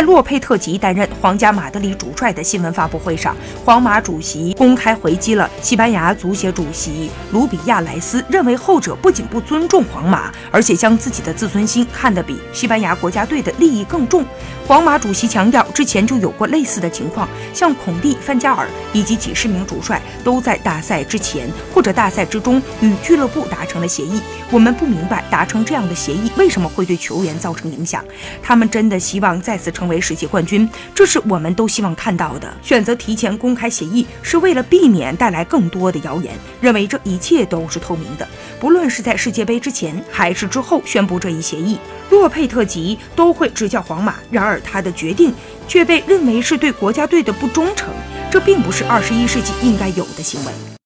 在洛佩特吉担任皇家马德里主帅的新闻发布会上，皇马主席公开回击了西班牙足协主席卢比亚莱斯，认为后者不仅不尊重皇马，而且将自己的自尊心看得比西班牙国家队的利益更重。皇马主席强调，之前就有过类似的情况，像孔蒂、范加尔以及几十名主帅都在大赛之前或者大赛之中与俱乐部达成了协议。我们不明白达成这样的协议为什么会对球员造成影响。他们真的希望再次成为世界冠军，这是我们都希望看到的。选择提前公开协议是为了避免带来更多的谣言，认为这一切都是透明的。不论是在世界杯之前还是之后宣布这一协议，洛佩特吉都会执教皇马。然而他的决定却被认为是对国家队的不忠诚，这并不是二十一世纪应该有的行为。